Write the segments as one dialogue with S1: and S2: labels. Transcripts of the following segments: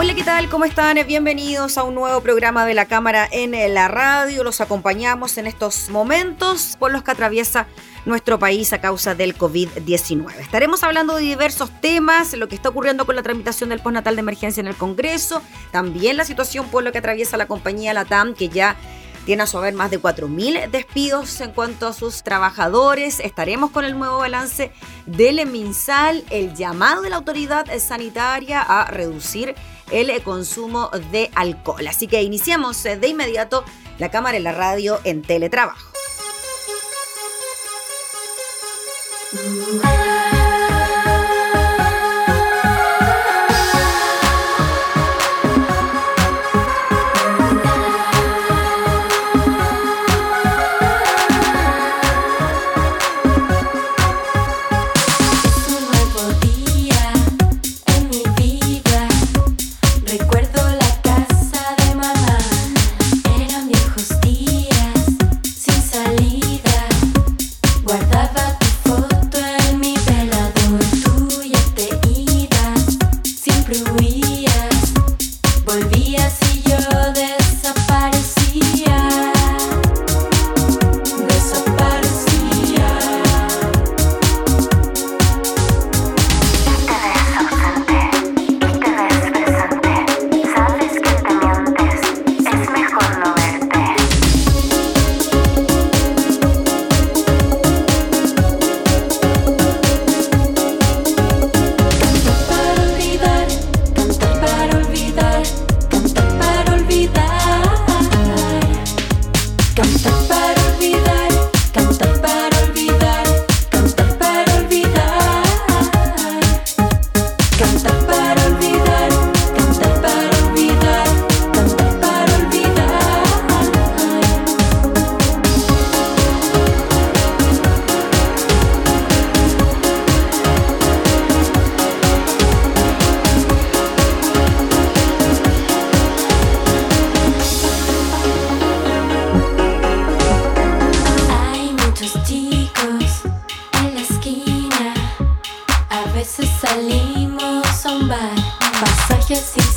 S1: Hola, ¿qué tal? ¿Cómo están? Bienvenidos a un nuevo programa de la Cámara en la radio. Los acompañamos en estos momentos por los que atraviesa nuestro país a causa del COVID-19. Estaremos hablando de diversos temas, lo que está ocurriendo con la tramitación del postnatal de emergencia en el Congreso, también la situación por lo que atraviesa la compañía Latam, que ya tiene a su haber más de 4.000 despidos en cuanto a sus trabajadores. Estaremos con el nuevo balance del MinSal, el llamado de la autoridad sanitaria a reducir el consumo de alcohol. Así que iniciamos de inmediato la cámara en la radio en teletrabajo.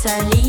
S2: salir.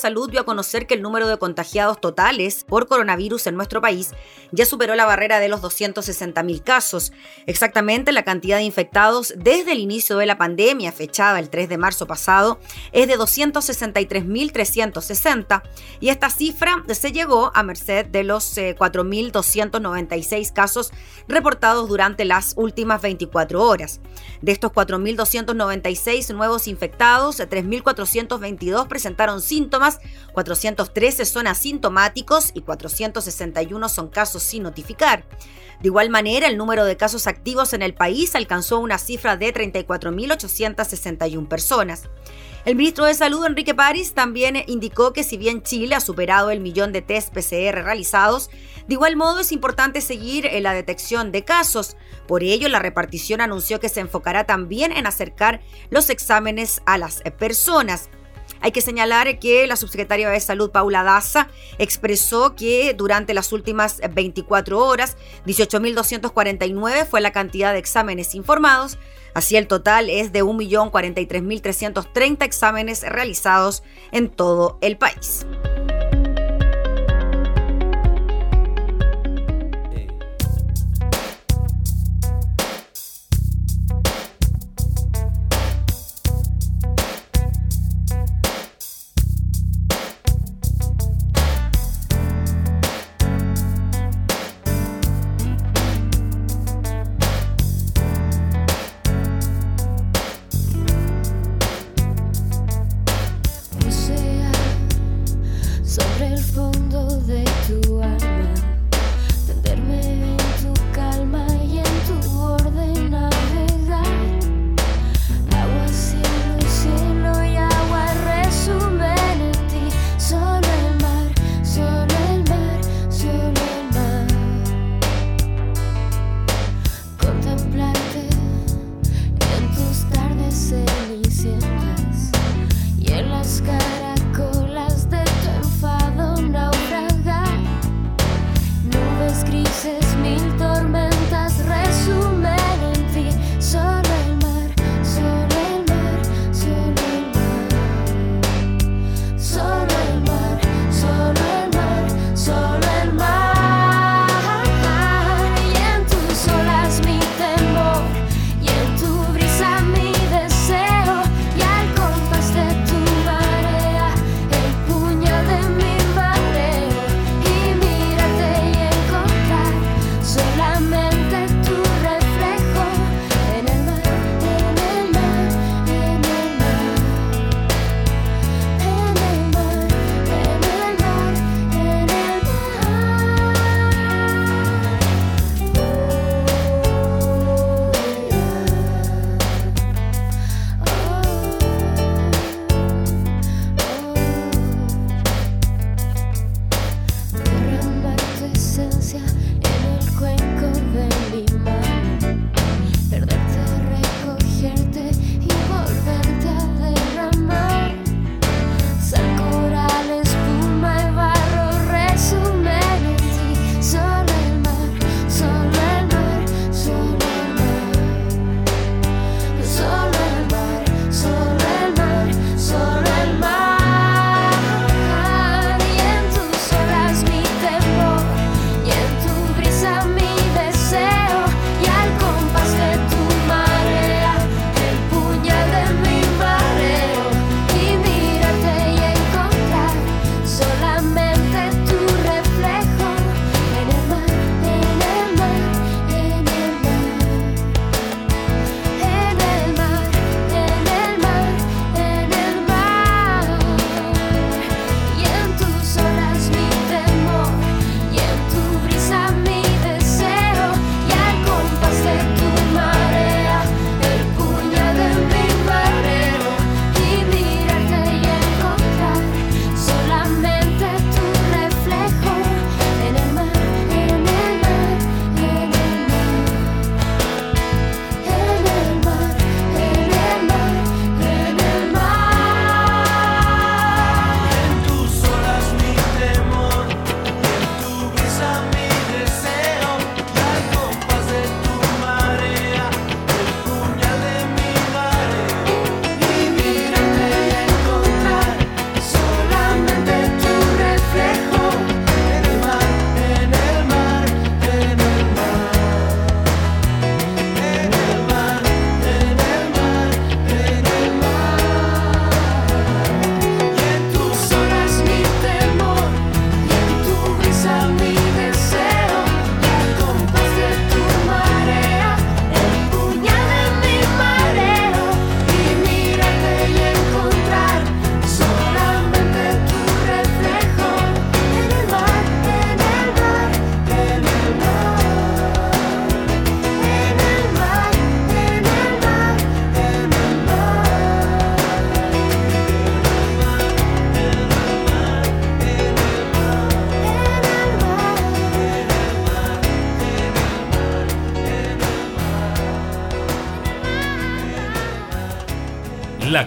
S2: Salud dio a conocer que el número de contagiados totales por coronavirus en nuestro país ya superó la barrera de los 260.000 casos. Exactamente la cantidad de infectados desde el inicio de la pandemia, fechada el 3 de marzo pasado, es de 263.360 y esta cifra se llegó a merced de los 4.296 eh, casos reportados durante las últimas 24 horas. De estos 4.296 nuevos infectados, 3.422 presentaron síntomas, 413 son asintomáticos y 461 son casos sin notificar. De igual manera, el número de casos activos en el país alcanzó una cifra de 34.861 personas. El ministro de Salud, Enrique París, también indicó que si bien Chile ha superado el millón de test PCR realizados, de igual modo es importante seguir en la detección de casos. Por ello, la repartición anunció que se enfocará también en acercar los exámenes a las personas. Hay que señalar que la subsecretaria de Salud, Paula Daza, expresó que durante las últimas 24 horas, 18.249 fue la cantidad de exámenes informados. Así el total es de 1.043.330 exámenes realizados en todo el país.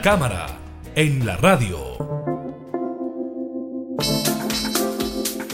S3: Cámara en la radio.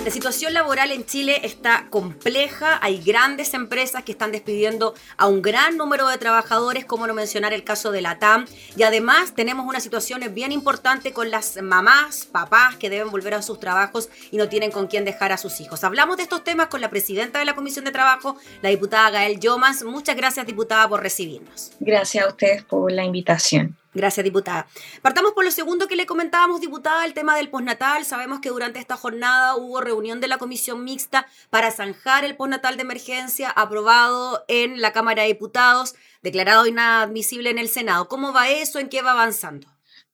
S2: La situación laboral en Chile está compleja, hay grandes empresas que están despidiendo a un gran número de trabajadores, como no mencionar el caso de la TAM, y además tenemos una situación bien importante con las mamás, papás que deben volver a sus trabajos y no tienen con quién dejar a sus hijos. Hablamos de estos temas con la presidenta de la Comisión de Trabajo, la diputada Gael Yomas. Muchas gracias, diputada, por recibirnos.
S4: Gracias a ustedes por la invitación.
S2: Gracias, diputada. Partamos por lo segundo que le comentábamos, diputada, el tema del postnatal. Sabemos que durante esta jornada hubo reunión de la comisión mixta para zanjar el postnatal de emergencia aprobado en la Cámara de Diputados, declarado inadmisible en el Senado. ¿Cómo va eso? ¿En qué va avanzando?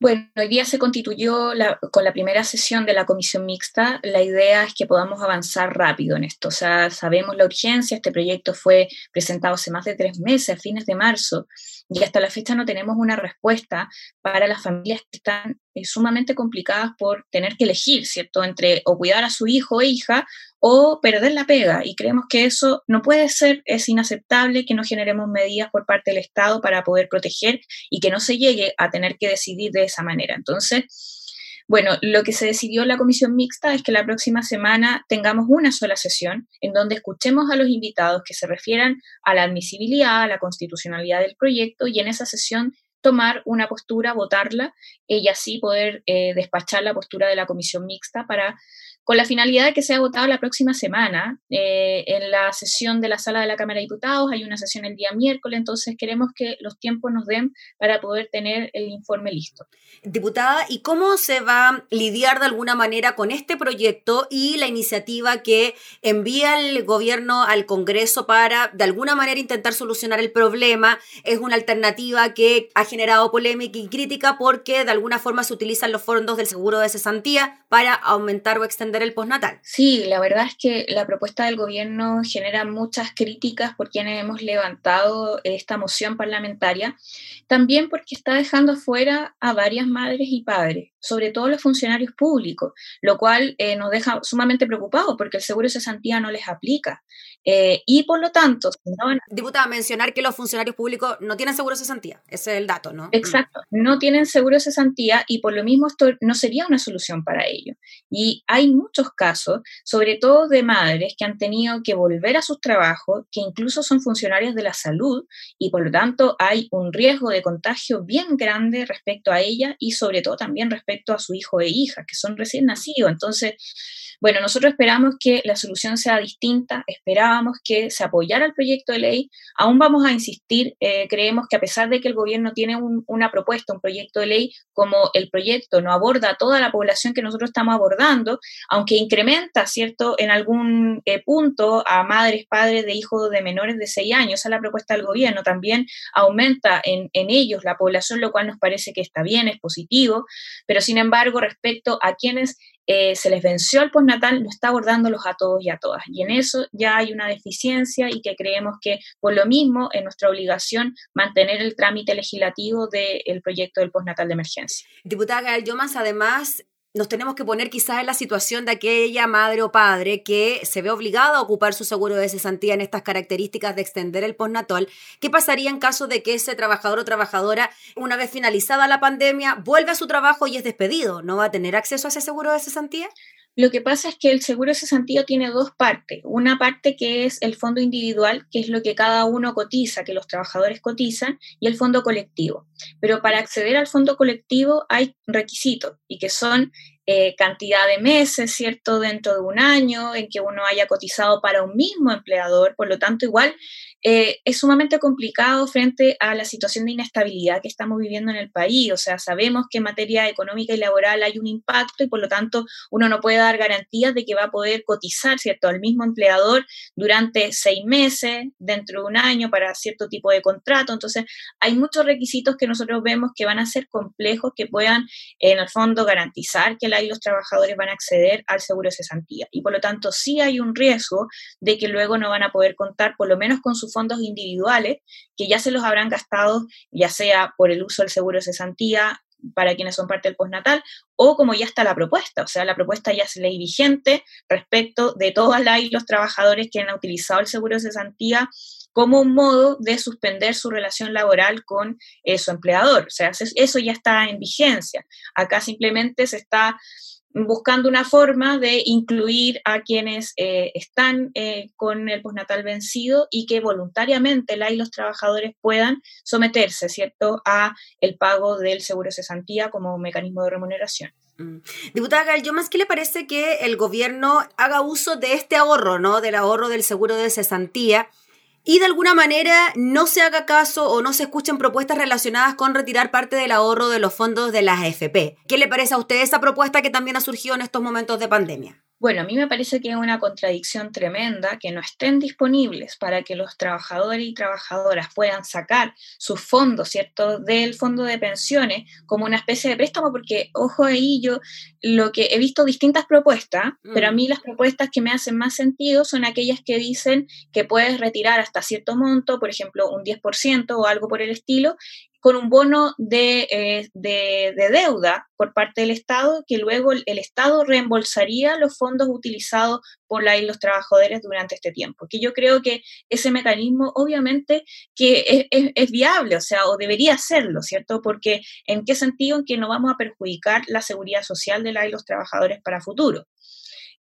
S4: Bueno, hoy día se constituyó con la primera sesión de la comisión mixta. La idea es que podamos avanzar rápido en esto. O sea, sabemos la urgencia. Este proyecto fue presentado hace más de tres meses, a fines de marzo y hasta la fecha no tenemos una respuesta para las familias que están eh, sumamente complicadas por tener que elegir, ¿cierto?, entre o cuidar a su hijo o hija o perder la pega. Y creemos que eso no puede ser, es inaceptable que no generemos medidas por parte del Estado para poder proteger y que no se llegue a tener que decidir de esa manera. Entonces, bueno, lo que se decidió en la comisión mixta es que la próxima semana tengamos una sola sesión en donde escuchemos a los invitados que se refieran a la admisibilidad, a la constitucionalidad del proyecto y en esa sesión tomar una postura, votarla y así poder eh, despachar la postura de la comisión mixta para con la finalidad de que sea votado la próxima semana eh, en la sesión de la sala de la Cámara de Diputados. Hay una sesión el día miércoles, entonces queremos que los tiempos nos den para poder tener el informe listo.
S2: Diputada, ¿y cómo se va a lidiar de alguna manera con este proyecto y la iniciativa que envía el gobierno al Congreso para de alguna manera intentar solucionar el problema? Es una alternativa que ha generado polémica y crítica porque de alguna forma se utilizan los fondos del seguro de cesantía para aumentar o extender el postnatal.
S4: Sí, la verdad es que la propuesta del gobierno genera muchas críticas por quienes hemos levantado esta moción parlamentaria, también porque está dejando fuera a varias madres y padres, sobre todo los funcionarios públicos, lo cual eh, nos deja sumamente preocupados porque el seguro de cesantía no les aplica. Eh, y por lo tanto...
S2: Diputada, mencionar que los funcionarios públicos no tienen seguro de cesantía, ese es el dato, ¿no?
S4: Exacto, no tienen seguro de cesantía y por lo mismo esto no sería una solución para ellos. Y hay muchos casos, sobre todo de madres que han tenido que volver a sus trabajos, que incluso son funcionarios de la salud y por lo tanto hay un riesgo de contagio bien grande respecto a ella y sobre todo también respecto a su hijo e hija, que son recién nacidos. Entonces, bueno, nosotros esperamos que la solución sea distinta, que se apoyara el proyecto de ley, aún vamos a insistir, eh, creemos que a pesar de que el gobierno tiene una propuesta, un proyecto de ley, como el proyecto no aborda a toda la población que nosotros estamos abordando, aunque incrementa, ¿cierto?, en algún eh, punto a madres, padres de hijos de menores de 6 años, es la propuesta del gobierno, también aumenta en, en ellos la población, lo cual nos parece que está bien, es positivo, pero sin embargo, respecto a quienes eh, se les venció el postnatal, no está abordándolos a todos y a todas. Y en eso ya hay una deficiencia y que creemos que por lo mismo es nuestra obligación mantener el trámite legislativo del proyecto del postnatal de emergencia.
S2: Diputada Gael además, nos tenemos que poner quizás en la situación de aquella madre o padre que se ve obligada a ocupar su seguro de cesantía en estas características de extender el postnatal. ¿Qué pasaría en caso de que ese trabajador o trabajadora, una vez finalizada la pandemia, vuelve a su trabajo y es despedido? ¿No va a tener acceso a ese seguro de cesantía?
S4: Lo que pasa es que el seguro cesantía tiene dos partes. Una parte que es el fondo individual, que es lo que cada uno cotiza, que los trabajadores cotizan, y el fondo colectivo. Pero para acceder al fondo colectivo hay requisitos y que son eh, cantidad de meses, ¿cierto? Dentro de un año en que uno haya cotizado para un mismo empleador. Por lo tanto, igual eh, es sumamente complicado frente a la situación de inestabilidad que estamos viviendo en el país. O sea, sabemos que en materia económica y laboral hay un impacto y por lo tanto uno no puede dar garantías de que va a poder cotizar, ¿cierto? Al mismo empleador durante seis meses, dentro de un año, para cierto tipo de contrato. Entonces, hay muchos requisitos que nosotros vemos que van a ser complejos, que puedan, en el fondo, garantizar que los trabajadores van a acceder al seguro de cesantía. Y por lo tanto, sí hay un riesgo de que luego no van a poder contar, por lo menos con sus fondos individuales, que ya se los habrán gastado, ya sea por el uso del seguro de cesantía para quienes son parte del postnatal, o como ya está la propuesta, o sea, la propuesta ya es ley vigente respecto de todas las y los trabajadores que han utilizado el seguro de cesantía como un modo de suspender su relación laboral con eh, su empleador. O sea, eso ya está en vigencia. Acá simplemente se está buscando una forma de incluir a quienes eh, están eh, con el postnatal vencido y que voluntariamente la y los trabajadores puedan someterse, ¿cierto?, a el pago del seguro cesantía como mecanismo de remuneración.
S2: Mm. Diputada Gal, ¿yo más que le parece que el gobierno haga uso de este ahorro, ¿no? Del ahorro del seguro de cesantía y de alguna manera no se haga caso o no se escuchen propuestas relacionadas con retirar parte del ahorro de los fondos de las AFP. ¿Qué le parece a usted esa propuesta que también ha surgido en estos momentos de pandemia?
S4: Bueno, a mí me parece que es una contradicción tremenda que no estén disponibles para que los trabajadores y trabajadoras puedan sacar sus fondos, ¿cierto?, del fondo de pensiones como una especie de préstamo, porque, ojo ahí, yo lo que he visto distintas propuestas, pero a mm. mí las propuestas que me hacen más sentido son aquellas que dicen que puedes retirar hasta cierto monto, por ejemplo, un 10% o algo por el estilo, con un bono eh, de, de, deuda por parte del Estado, que luego el, Estado reembolsaría los fondos utilizados por la y los trabajadores durante este tiempo. Que yo creo que ese mecanismo obviamente que es, es, viable, o sea, o debería serlo, ¿cierto? Porque en qué sentido en que no vamos a perjudicar la seguridad social de la y los trabajadores para futuro.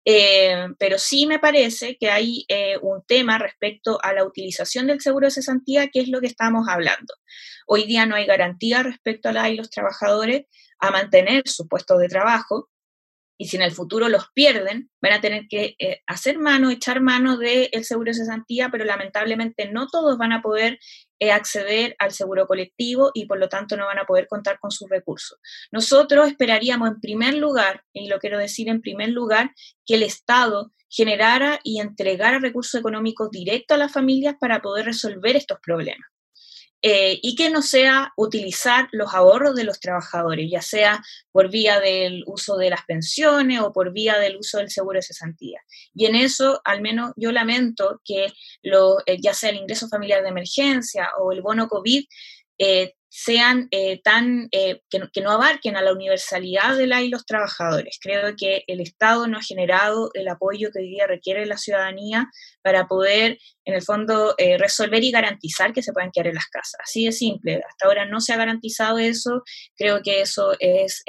S4: Eh, pero sí me parece que hay eh, un tema respecto a la utilización del seguro de cesantía, que es lo que estamos hablando. Hoy día no hay garantía respecto a la y los trabajadores a mantener su puesto de trabajo y si en el futuro los pierden, van a tener que eh, hacer mano, echar mano del seguro de cesantía, pero lamentablemente no todos van a poder acceder al seguro colectivo y por lo tanto no van a poder contar con sus recursos. Nosotros esperaríamos en primer lugar, y lo quiero decir en primer lugar, que el Estado generara y entregara recursos económicos directos a las familias para poder resolver estos problemas. Eh, y que no sea utilizar los ahorros de los trabajadores, ya sea por vía del uso de las pensiones o por vía del uso del seguro de cesantía. Y en eso, al menos yo lamento que lo, eh, ya sea el ingreso familiar de emergencia o el bono COVID, eh, sean eh, tan, eh, que, no abarquen a la universalidad de la y los trabajadores. Creo que el Estado no ha generado el apoyo que hoy día requiere la ciudadanía para poder, en el fondo, eh, resolver y garantizar que se puedan quedar en las casas. Así de simple. Hasta ahora no se ha garantizado eso. Creo que eso es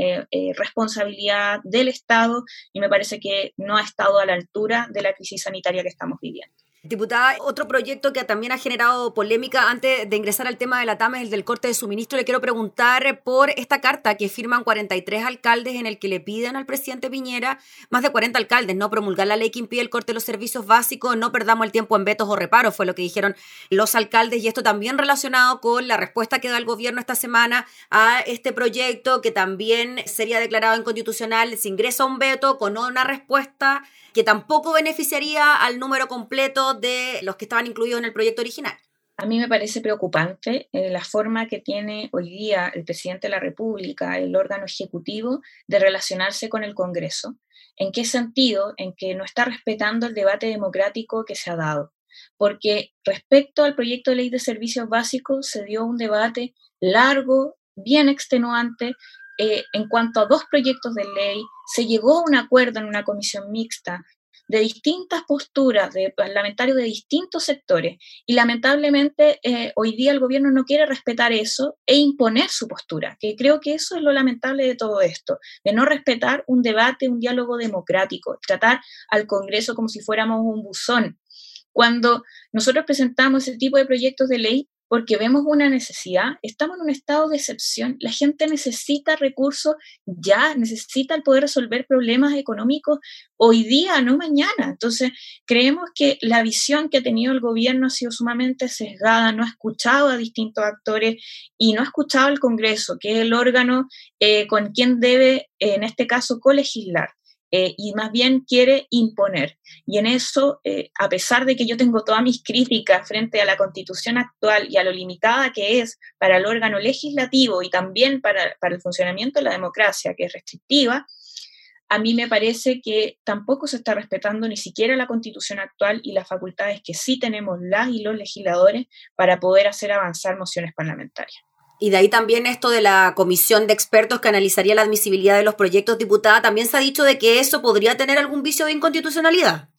S4: responsabilidad del Estado y me parece que no ha estado a la altura de la crisis sanitaria que estamos viviendo.
S2: Diputada, otro proyecto que también ha generado polémica antes de ingresar al tema de la TAM es el del corte de suministro. Le quiero preguntar por esta carta que firman 43 alcaldes en el que le piden al presidente Piñera, más de 40 alcaldes, no promulgar la ley que impide el corte de los servicios básicos, no perdamos el tiempo en vetos o reparos, fue lo que dijeron los alcaldes y esto también relacionado con la respuesta que da el gobierno esta semana a este proyecto que también sería declarado inconstitucional si ingresa un veto con una respuesta que tampoco beneficiaría al número completo de los que estaban incluidos en el proyecto original.
S4: A mí me parece preocupante eh, la forma que tiene hoy día el presidente de la República, el órgano ejecutivo, de relacionarse con el Congreso. ¿En qué sentido? En que no está respetando el debate democrático que se ha dado. Porque respecto al proyecto de ley de servicios básicos se dio un debate largo, bien extenuante, eh, en cuanto a dos proyectos de ley, se llegó a un acuerdo en una comisión mixta de distintas posturas de parlamentarios de distintos sectores y lamentablemente eh, hoy día el gobierno no quiere respetar eso e imponer su postura, que creo que eso es lo lamentable de todo esto, de no respetar un debate, un diálogo democrático, tratar al Congreso como si fuéramos un buzón. Cuando nosotros presentamos ese tipo de proyectos de ley, porque vemos una necesidad, estamos en un estado de excepción, la gente necesita recursos ya, necesita el poder resolver problemas económicos hoy día, no mañana. Entonces, creemos que la visión que ha tenido el gobierno ha sido sumamente sesgada, no ha escuchado a distintos actores y no ha escuchado al Congreso, que es el órgano eh, con quien debe, en este caso, colegislar. Eh, y más bien quiere imponer. Y en eso, eh, a pesar de que yo tengo todas mis críticas frente a la constitución actual y a lo limitada que es para el órgano legislativo y también para, para el funcionamiento de la democracia, que es restrictiva, a mí me parece que tampoco se está respetando ni siquiera la constitución actual y las facultades que sí tenemos las y los legisladores para poder hacer avanzar mociones parlamentarias.
S2: Y de ahí también esto de la comisión de expertos que analizaría la admisibilidad de los proyectos diputada, también se ha dicho de que eso podría tener algún vicio de inconstitucionalidad.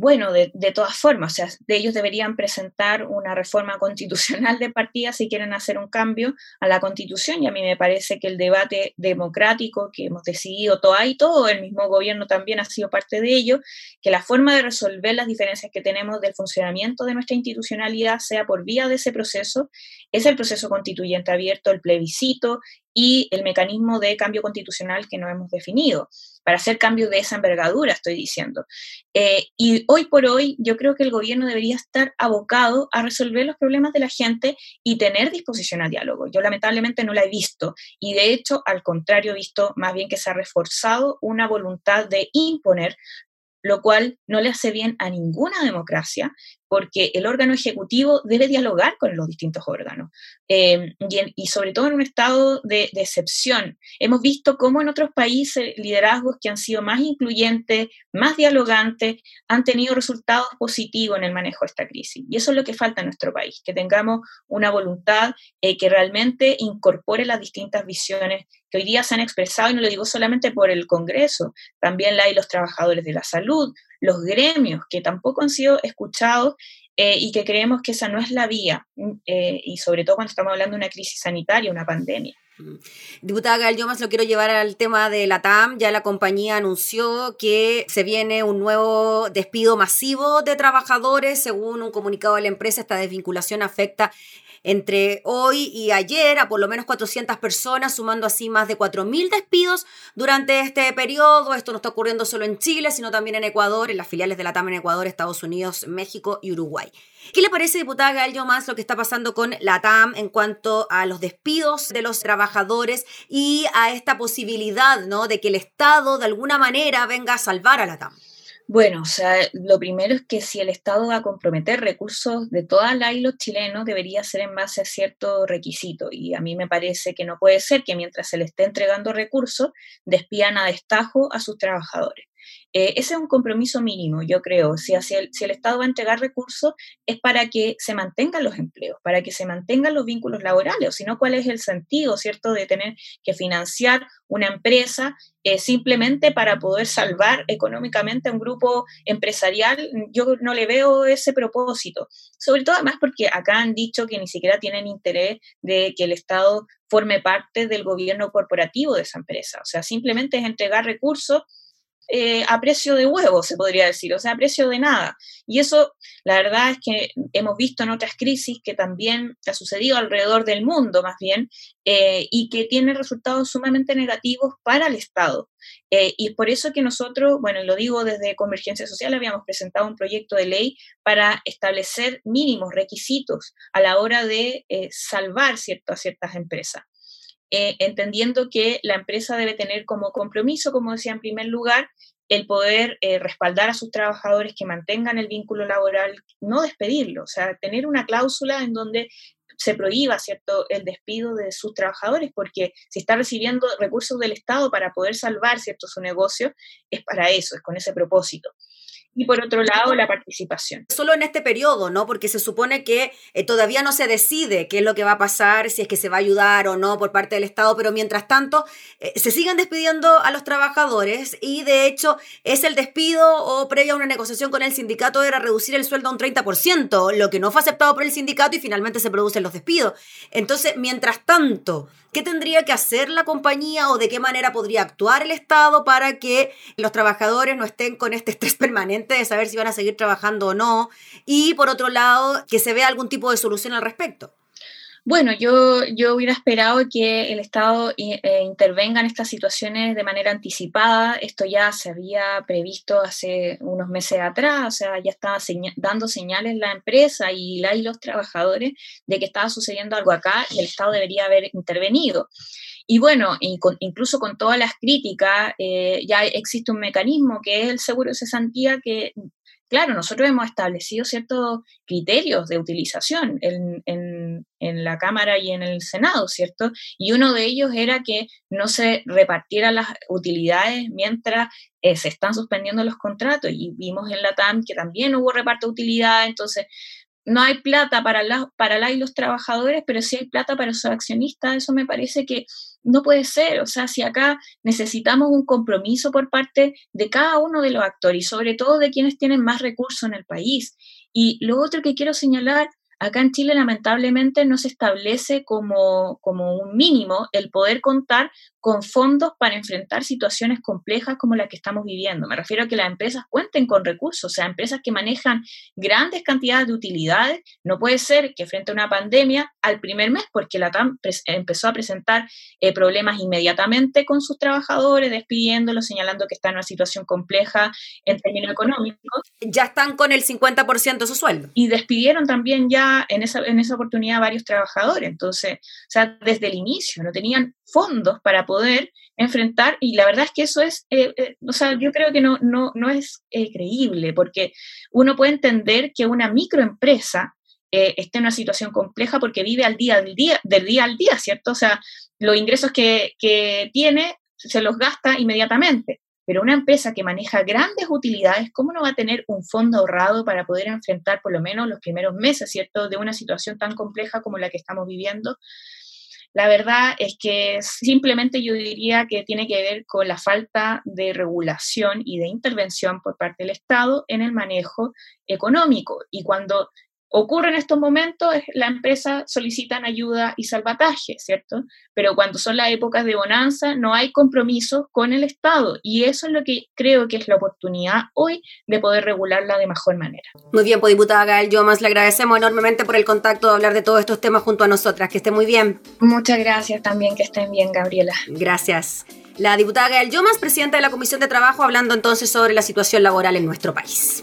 S4: Bueno, de, todas formas, o sea, de ellos deberían presentar una reforma constitucional de partida si quieren hacer un cambio a la constitución y a mí me parece que el debate democrático que hemos decidido todo y todo, el mismo gobierno también ha sido parte de ello, que la forma de resolver las diferencias que tenemos del funcionamiento de nuestra institucionalidad sea por vía de ese proceso, es el proceso constituyente abierto, el plebiscito y el mecanismo de cambio constitucional que no hemos definido, para hacer cambios de esa envergadura, estoy diciendo. Eh, y hoy por hoy yo creo que el gobierno debería estar abocado a resolver los problemas de la gente y tener disposición a diálogo. Yo lamentablemente no la he visto y de hecho, al contrario, he visto más bien que se ha reforzado una voluntad de imponer lo cual no le hace bien a ninguna democracia, porque el órgano ejecutivo debe dialogar con los distintos órganos. Em, y, sobre todo en un estado de, excepción. Hemos visto cómo en otros países liderazgos que han sido más incluyentes, más dialogantes, han tenido resultados positivos en el manejo de esta crisis. Y eso es lo que falta en nuestro país, que tengamos una voluntad eh, que realmente incorpore las distintas visiones que hoy día se han expresado, y no lo digo solamente por el Congreso, también la hay los trabajadores de la salud, los gremios que tampoco han sido escuchados eh, y que creemos que esa no es la vía, mm, eh, y sobre todo cuando estamos hablando de una crisis sanitaria, una pandemia.
S2: Mm. Diputada Gal, yo más lo quiero llevar al tema de la TAM. Ya la compañía anunció que se viene un nuevo despido masivo de trabajadores. Según un comunicado de la empresa, esta desvinculación afecta entre hoy y ayer a por lo menos 400 personas, sumando así más de 4.000 despidos durante este periodo. Esto no está ocurriendo solo en Chile, sino también en Ecuador, en las filiales de la TAM en Ecuador, Estados Unidos, México y Uruguay. ¿Qué le parece, diputada Gallo, más lo que está pasando con la TAM en cuanto a los despidos de los trabajadores y a esta posibilidad ¿no? de que el Estado de alguna manera venga a salvar a la TAM?
S4: Bueno, o sea, lo primero es que si el Estado va a comprometer recursos de toda la y los chilenos, debería ser en base a cierto requisito. Y a mí me parece que no puede ser que mientras se le esté entregando recursos, despidan a destajo a sus trabajadores. Eh, ese es un compromiso mínimo, yo creo. Si, el, si el Estado va a entregar recursos, es para que se mantengan los empleos, para que se mantengan los vínculos laborales, o si no, ¿cuál es el sentido, cierto, de tener que financiar una empresa eh, simplemente para poder salvar económicamente a un grupo empresarial? Yo no le veo ese propósito. Sobre todo, además, porque acá han dicho que ni siquiera tienen interés de que el Estado forme parte del gobierno corporativo de esa empresa. O sea, simplemente es entregar recursos eh, a precio de huevo, se podría decir, o sea, a precio de nada. Y eso, la verdad es que hemos visto en otras crisis que también ha sucedido alrededor del mundo, más bien, eh, y que tiene resultados sumamente negativos para el Estado. Eh, y por eso que nosotros, bueno, lo digo desde Convergencia Social, habíamos presentado un proyecto de ley para establecer mínimos requisitos a la hora de salvar cierto, a ciertas empresas. Eh, entendiendo que la empresa debe tener como compromiso, como decía en primer lugar, el poder eh, respaldar a sus trabajadores que mantengan el vínculo laboral, no despedirlo, o sea, tener una cláusula en donde se prohíba cierto el despido de sus trabajadores porque si está recibiendo recursos del Estado para poder salvar cierto su negocio es para eso es con ese propósito y por otro lado la participación.
S2: Solo en este periodo, ¿no? Porque se supone que eh, todavía no se decide qué es lo que va a pasar, si es que se va a ayudar o no por parte del Estado, pero mientras tanto eh, se siguen despidiendo a los trabajadores y de hecho es el despido o previa a una negociación con el sindicato era reducir el sueldo a un 30%, lo que no fue aceptado por el sindicato y finalmente se producen los despidos. Entonces, mientras tanto, ¿qué tendría que hacer la compañía o de qué manera podría actuar el Estado para que los trabajadores no estén con este estrés permanente? de saber si van a seguir trabajando o no, y por otro lado, que se vea algún tipo de solución al respecto.
S4: Bueno, yo, yo hubiera esperado que el Estado eh, intervenga en estas situaciones de manera anticipada. Esto ya se había previsto hace unos meses atrás, o sea, ya estaba dando señales la empresa y, la, y los trabajadores de que estaba sucediendo algo acá y el Estado debería haber intervenido. Y bueno, incluso con todas las críticas, eh, ya existe un mecanismo que es el seguro de cesantía que, claro, nosotros hemos establecido ciertos criterios de utilización en, en, la Cámara y en el Senado, ¿cierto? Y uno de ellos era que no se repartieran las utilidades mientras eh, se están suspendiendo los contratos. Y vimos en la TAM que también hubo reparto de utilidades, entonces no hay plata para la, para y los trabajadores, pero sí hay plata para sus accionistas. Eso me parece que no puede ser, o sea, si acá necesitamos un compromiso por parte de cada uno de los actores y sobre todo de quienes tienen más recursos en el país. Y lo otro que quiero señalar Acá en Chile lamentablemente no se establece como, como, un mínimo el poder contar con fondos para enfrentar situaciones complejas como la que estamos viviendo. Me refiero a que las empresas cuenten con recursos, o sea, empresas que manejan grandes cantidades de utilidades. No puede ser que frente a una pandemia, al primer mes, porque la TAM empezó a presentar eh, problemas inmediatamente con sus trabajadores, despidiéndolos, señalando que está en una situación compleja en términos económicos.
S2: Ya están con el 50% de su sueldo.
S4: Y despidieron también ya en esa, en esa oportunidad varios trabajadores. Entonces, o sea, desde el inicio no tenían fondos para poder enfrentar, y la verdad es que eso es, eh, eh, o sea, yo creo que no, no, no es eh, creíble, porque uno puede entender que una microempresa esté en una situación compleja porque vive al día del día, del día al día, ¿cierto? O sea, los ingresos que, que tiene se los gasta inmediatamente. Pero una empresa que maneja grandes utilidades, ¿cómo no va a tener un fondo ahorrado para poder enfrentar por lo menos los primeros meses, ¿cierto?, de una situación tan compleja como la que estamos viviendo. La verdad es que simplemente yo diría que tiene que ver con la falta de regulación y de intervención por parte del Estado en el manejo económico. Y cuando ocurre en estos momentos, la empresa solicitan ayuda y salvataje, ¿cierto? Pero cuando son las épocas de bonanza, no hay compromiso con el Estado. Y eso es lo que creo que es la oportunidad hoy de poder regularla de mejor manera.
S2: Muy bien, pues diputada Gael Yomas, le agradecemos enormemente por el contacto de hablar de todos estos temas junto a nosotras. Que esté muy bien.
S4: Muchas gracias también, que estén bien, Gabriela.
S2: Gracias. La diputada Gael Yomas, presidenta de la Comisión de Trabajo, hablando entonces sobre la situación laboral en nuestro país.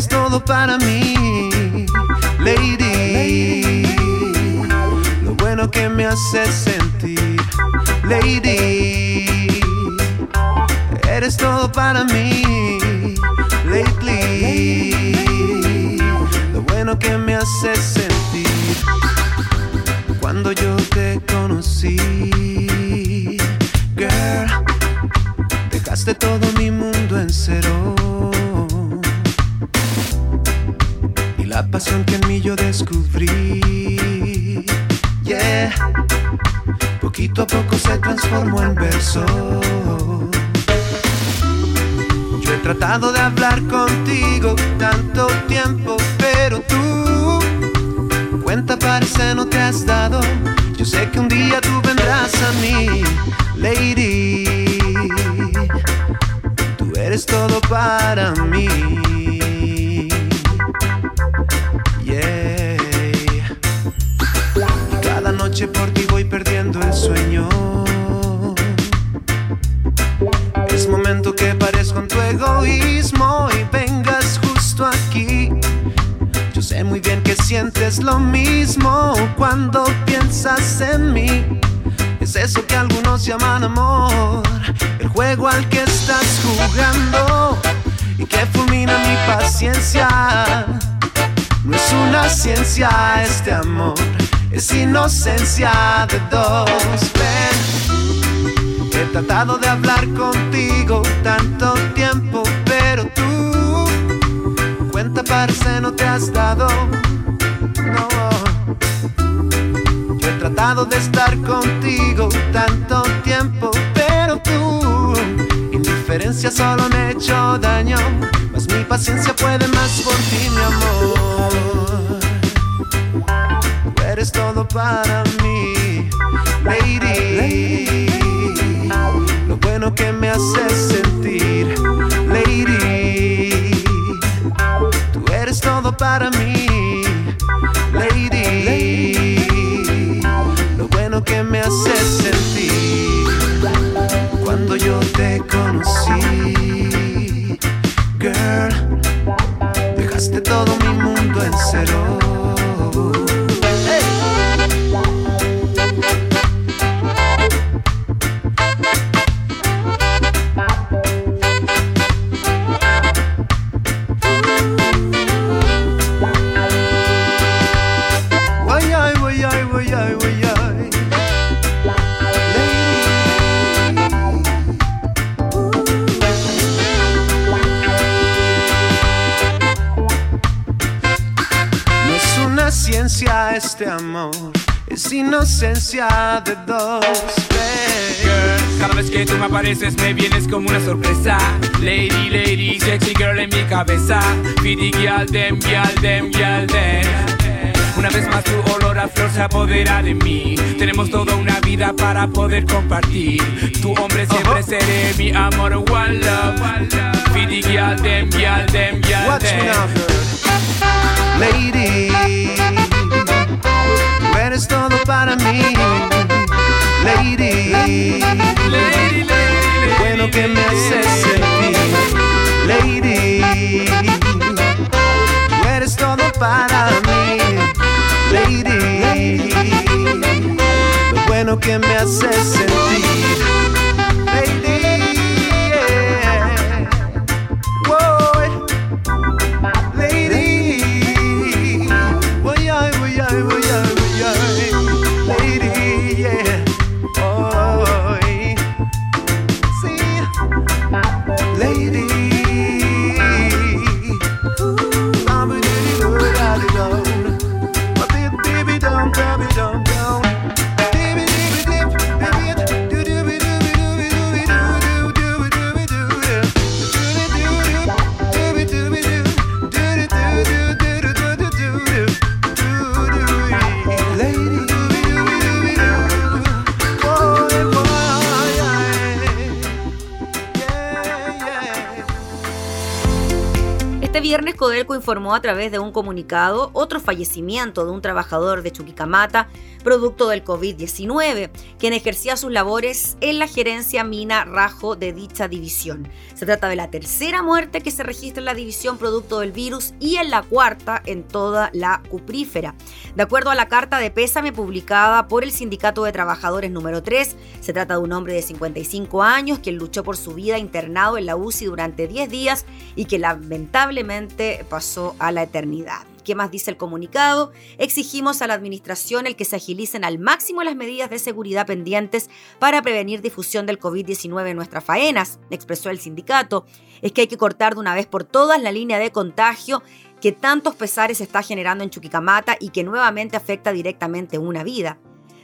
S5: eres todo para mí, lady. Lo bueno que me hace sentir, lady. Eres todo para mí, lately. Lo bueno que me hace sentir. Cuando yo te conocí, girl, dejaste todo mi mundo en cero. pasión que en mí yo descubrí. Yeah. Poquito a poco se transformó en verso. Yo he tratado de hablar contigo tanto tiempo, pero tú cuenta parece no te has dado. Yo sé que un día tú vendrás a mí, lady. Tú eres todo para mí. por ti voy perdiendo el sueño. Es momento que pares con tu egoísmo y vengas justo aquí. Yo sé muy bien que sientes lo mismo cuando piensas en mí. Es eso que algunos llaman amor, el juego al que estás jugando y que fulmina mi paciencia. No es una ciencia este amor
S6: inocencia de dos. Ven, he tratado de hablar contigo tanto tiempo, pero tú cuenta parece no te has dado. No. Yo he tratado de estar contigo tanto tiempo, pero tú indiferencia solo me ha hecho daño. Mas mi paciencia puede más por ti, mi amor Eres todo para mí, lady. Lo bueno que me haces sentir, lady. Tú eres todo para mí, lady. Lo bueno que me haces sentir cuando yo te
S5: conocí, girl. Dejaste todo mi mundo en cero. Es inocencia de dos.
S7: Girl, cada vez que tú me apareces me vienes como una sorpresa. Lady, lady, sexy girl en mi cabeza. Pidi, gyal, dem, gyal, dem, gyal, dem. Una vez más tu olor a flor se apodera de mí. Tenemos toda una vida para poder compartir. Tu hombre siempre seré mi amor, one love. Pidi, gyal, dem, gyal, dem,
S5: dem. Lady, eres todo para mí. Lady, lady, lo bueno que me haces sentir. Lady, tú eres todo para mí. Lady, lo bueno que me haces sentir.
S2: Informó a través de un comunicado otro fallecimiento de un trabajador de Chuquicamata producto del COVID-19, quien ejercía sus labores en la gerencia mina Rajo de dicha división. Se trata de la tercera muerte que se registra en la división producto del virus y en la cuarta en toda la cuprífera. De acuerdo a la carta de pésame publicada por el Sindicato de Trabajadores número 3, se trata de un hombre de 55 años quien luchó por su vida internado en la UCI durante 10 días y que lamentablemente pasó a la eternidad. ¿Qué más dice el comunicado? Exigimos a la Administración el que se agilicen al máximo las medidas de seguridad pendientes para prevenir difusión del COVID-19 en nuestras faenas, expresó el sindicato. Es que hay que cortar de una vez por todas la línea de contagio que tantos pesares está generando en Chuquicamata y que nuevamente afecta directamente una vida.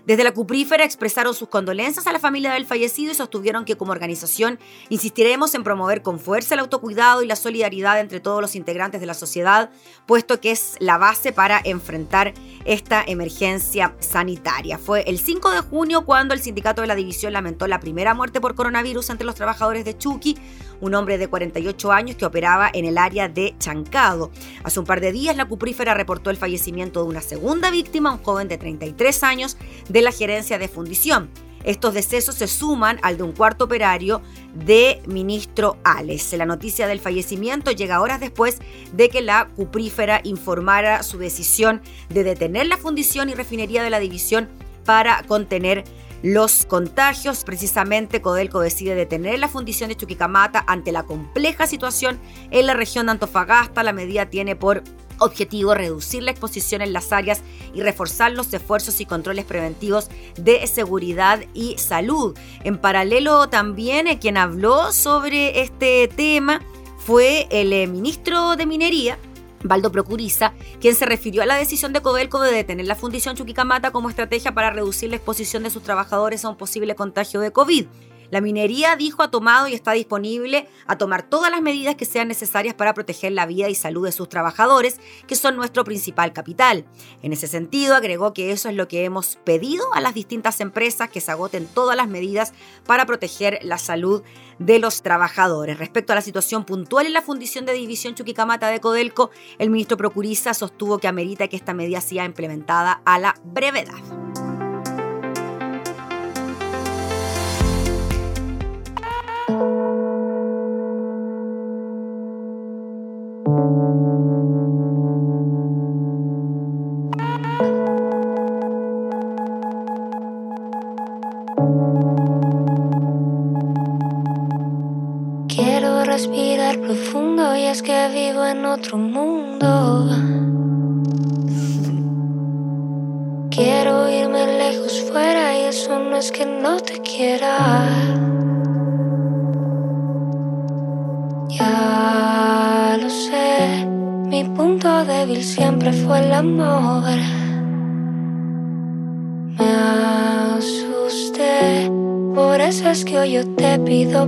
S2: Desde la Cuprífera expresaron sus condolencias a la familia del fallecido y sostuvieron que como organización insistiremos en promover con fuerza el autocuidado y la solidaridad entre todos los integrantes de la sociedad, puesto que es la base para enfrentar esta emergencia sanitaria. Fue el 5 de junio cuando el sindicato de la división lamentó la primera muerte por coronavirus entre los trabajadores de Chuqui, un hombre de 48 años que operaba en el área de Chancado. Hace un par de días la Cuprífera reportó el fallecimiento de una segunda víctima, un joven de 33 años, de la gerencia de fundición. Estos decesos se suman al de un cuarto operario de ministro Ales. La noticia del fallecimiento llega horas después de que la cuprífera informara su decisión de detener la fundición y refinería de la división para contener los contagios. Precisamente, Codelco decide detener la fundición de Chuquicamata ante la compleja situación en la región de Antofagasta. La medida tiene por objetivo reducir la exposición en las áreas y reforzar los esfuerzos y controles preventivos de seguridad y salud. En paralelo también eh, quien habló sobre este tema fue el eh, ministro de Minería, Baldo Procuriza, quien se refirió a la decisión de Codelco de detener la fundición Chuquicamata como estrategia para reducir la exposición de sus trabajadores a un posible contagio de COVID. La minería, dijo, ha tomado y está disponible a tomar todas las medidas que sean necesarias para proteger la vida y salud de sus trabajadores, que son nuestro principal capital. En ese sentido, agregó que eso es lo que hemos pedido a las distintas empresas, que se agoten todas las medidas para proteger la salud de los trabajadores. Respecto a la situación puntual en la fundición de división Chuquicamata de Codelco, el ministro Procuriza sostuvo que amerita que esta medida sea implementada a la brevedad.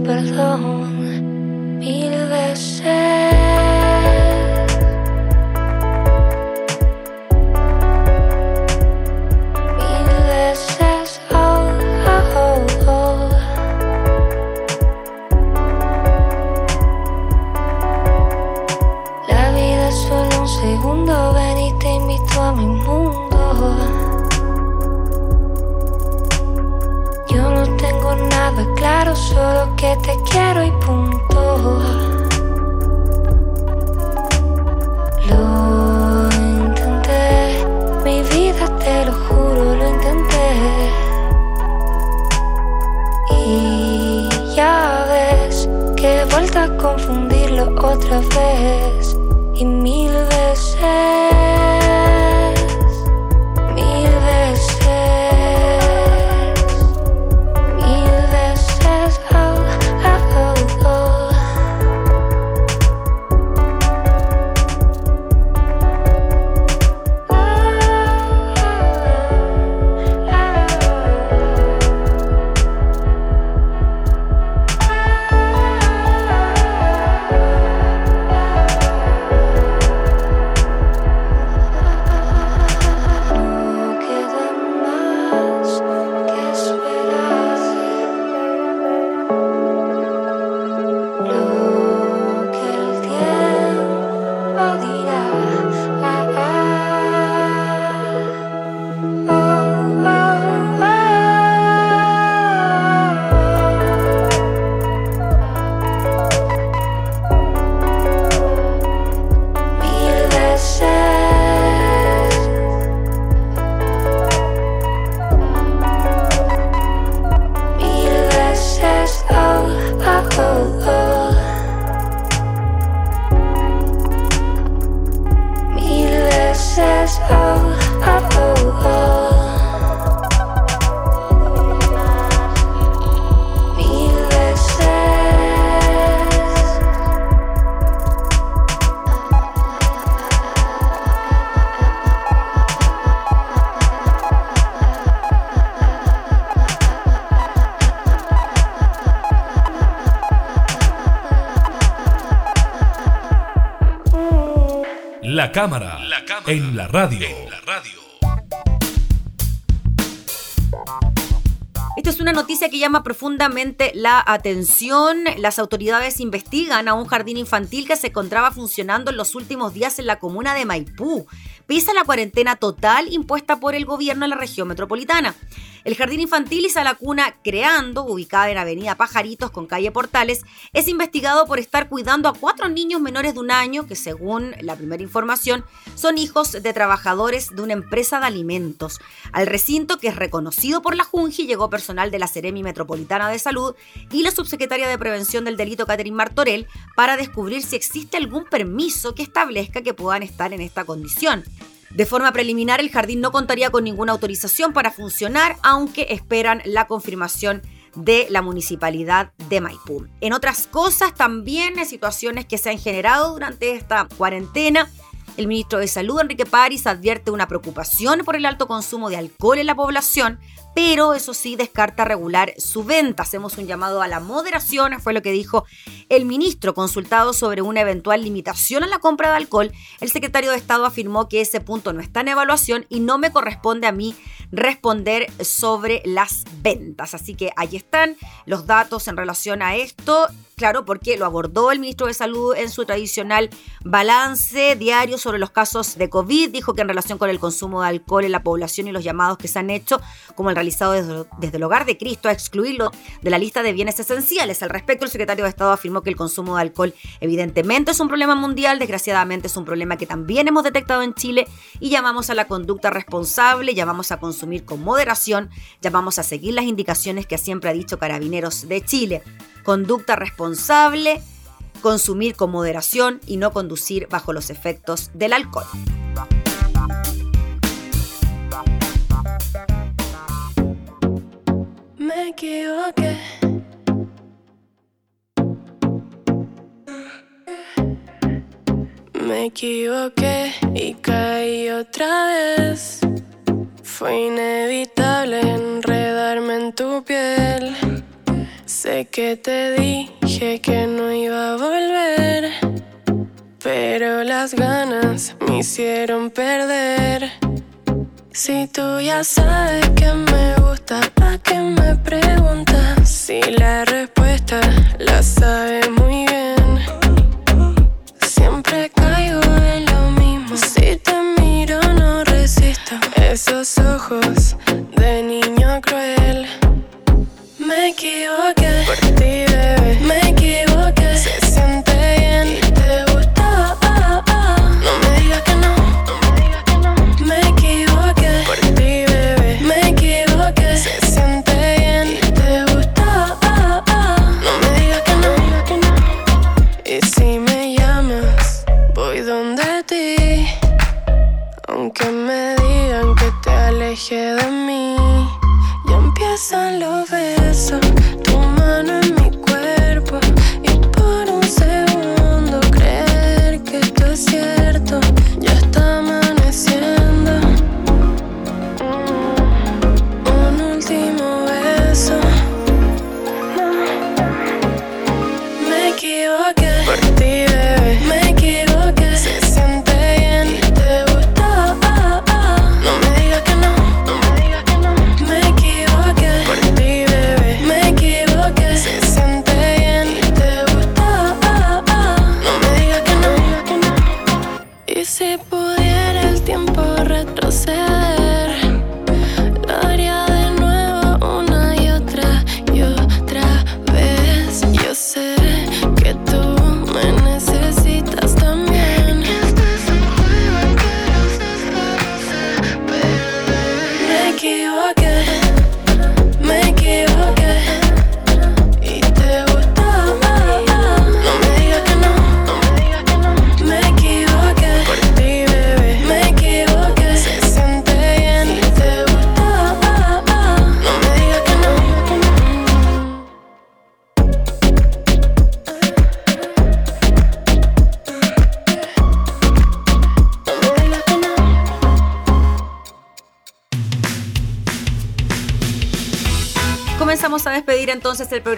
S8: Perdón mil veces.
S3: Cámara, en la radio.
S2: Esta es una noticia que llama profundamente la atención. Las autoridades investigan a un jardín infantil que se encontraba funcionando en los últimos días en la comuna de Maipú, pese a la cuarentena total impuesta por el gobierno en la región metropolitana. El Jardín Infantil y Sala Cuna Creando, ubicada en Avenida Pajaritos con calle Portales, es investigado por estar cuidando a cuatro niños menores de un año que, según la primera información, son hijos de trabajadores de una empresa de alimentos. Al recinto, que es reconocido por la Junji, llegó personal de la Seremi Metropolitana de Salud y la subsecretaria de Prevención del Delito, Catherine Martorell, para descubrir si existe algún permiso que establezca que puedan estar en esta condición. De forma preliminar, el jardín no contaría con ninguna autorización para funcionar, aunque esperan la confirmación de la municipalidad de Maipú. En otras cosas, también en situaciones que se han generado durante esta cuarentena, el ministro de Salud, Enrique París, advierte una preocupación por el alto consumo de alcohol en la población, pero eso sí descarta regular su venta. Hacemos un llamado a la moderación, fue lo que dijo el ministro consultado sobre una eventual limitación a la compra de alcohol. El secretario de Estado afirmó que ese punto no está en evaluación y no me corresponde a mí responder sobre las ventas. Así que ahí están los datos en relación a esto. Claro, porque lo abordó el ministro de Salud en su tradicional balance diario sobre los casos de COVID. Dijo que en relación con el consumo de alcohol en la población y los llamados que se han hecho, como el realizado desde, el hogar de Cristo, a excluirlo de la lista de bienes esenciales. Al respecto, el secretario de Estado afirmó que el consumo de alcohol evidentemente es un problema mundial, desgraciadamente es un problema que también hemos detectado en Chile y llamamos a la conducta responsable, llamamos a consumir con moderación, llamamos a seguir las indicaciones que siempre ha dicho Carabineros de Chile. Conducta responsable consumir con moderación y no conducir bajo los efectos del alcohol.
S9: Me equivoqué. Me equivoqué y caí otra vez. Fue inevitable enredarme en tu piel. Sé que te dije que no iba a volver, pero las ganas me hicieron perder. Si tú ya sabes que me gusta, ¿para qué me preguntas? Si la respuesta la sabes muy bien. Siempre caigo en lo mismo. Si te miro, no resisto. Esos ojos de niño cruel. Me equivoqué por ti,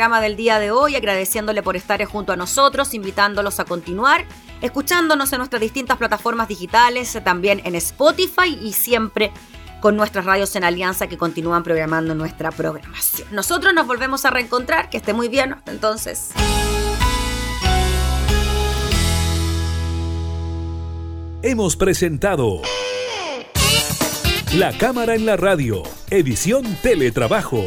S2: del día de hoy, agradeciéndole por estar junto a nosotros, invitándolos a continuar, escuchándonos en nuestras distintas plataformas digitales, también en Spotify y siempre con nuestras radios en alianza que continúan programando nuestra programación. Nosotros nos volvemos a reencontrar, que esté muy bien, hasta entonces.
S3: Hemos presentado La Cámara en la Radio, edición Teletrabajo.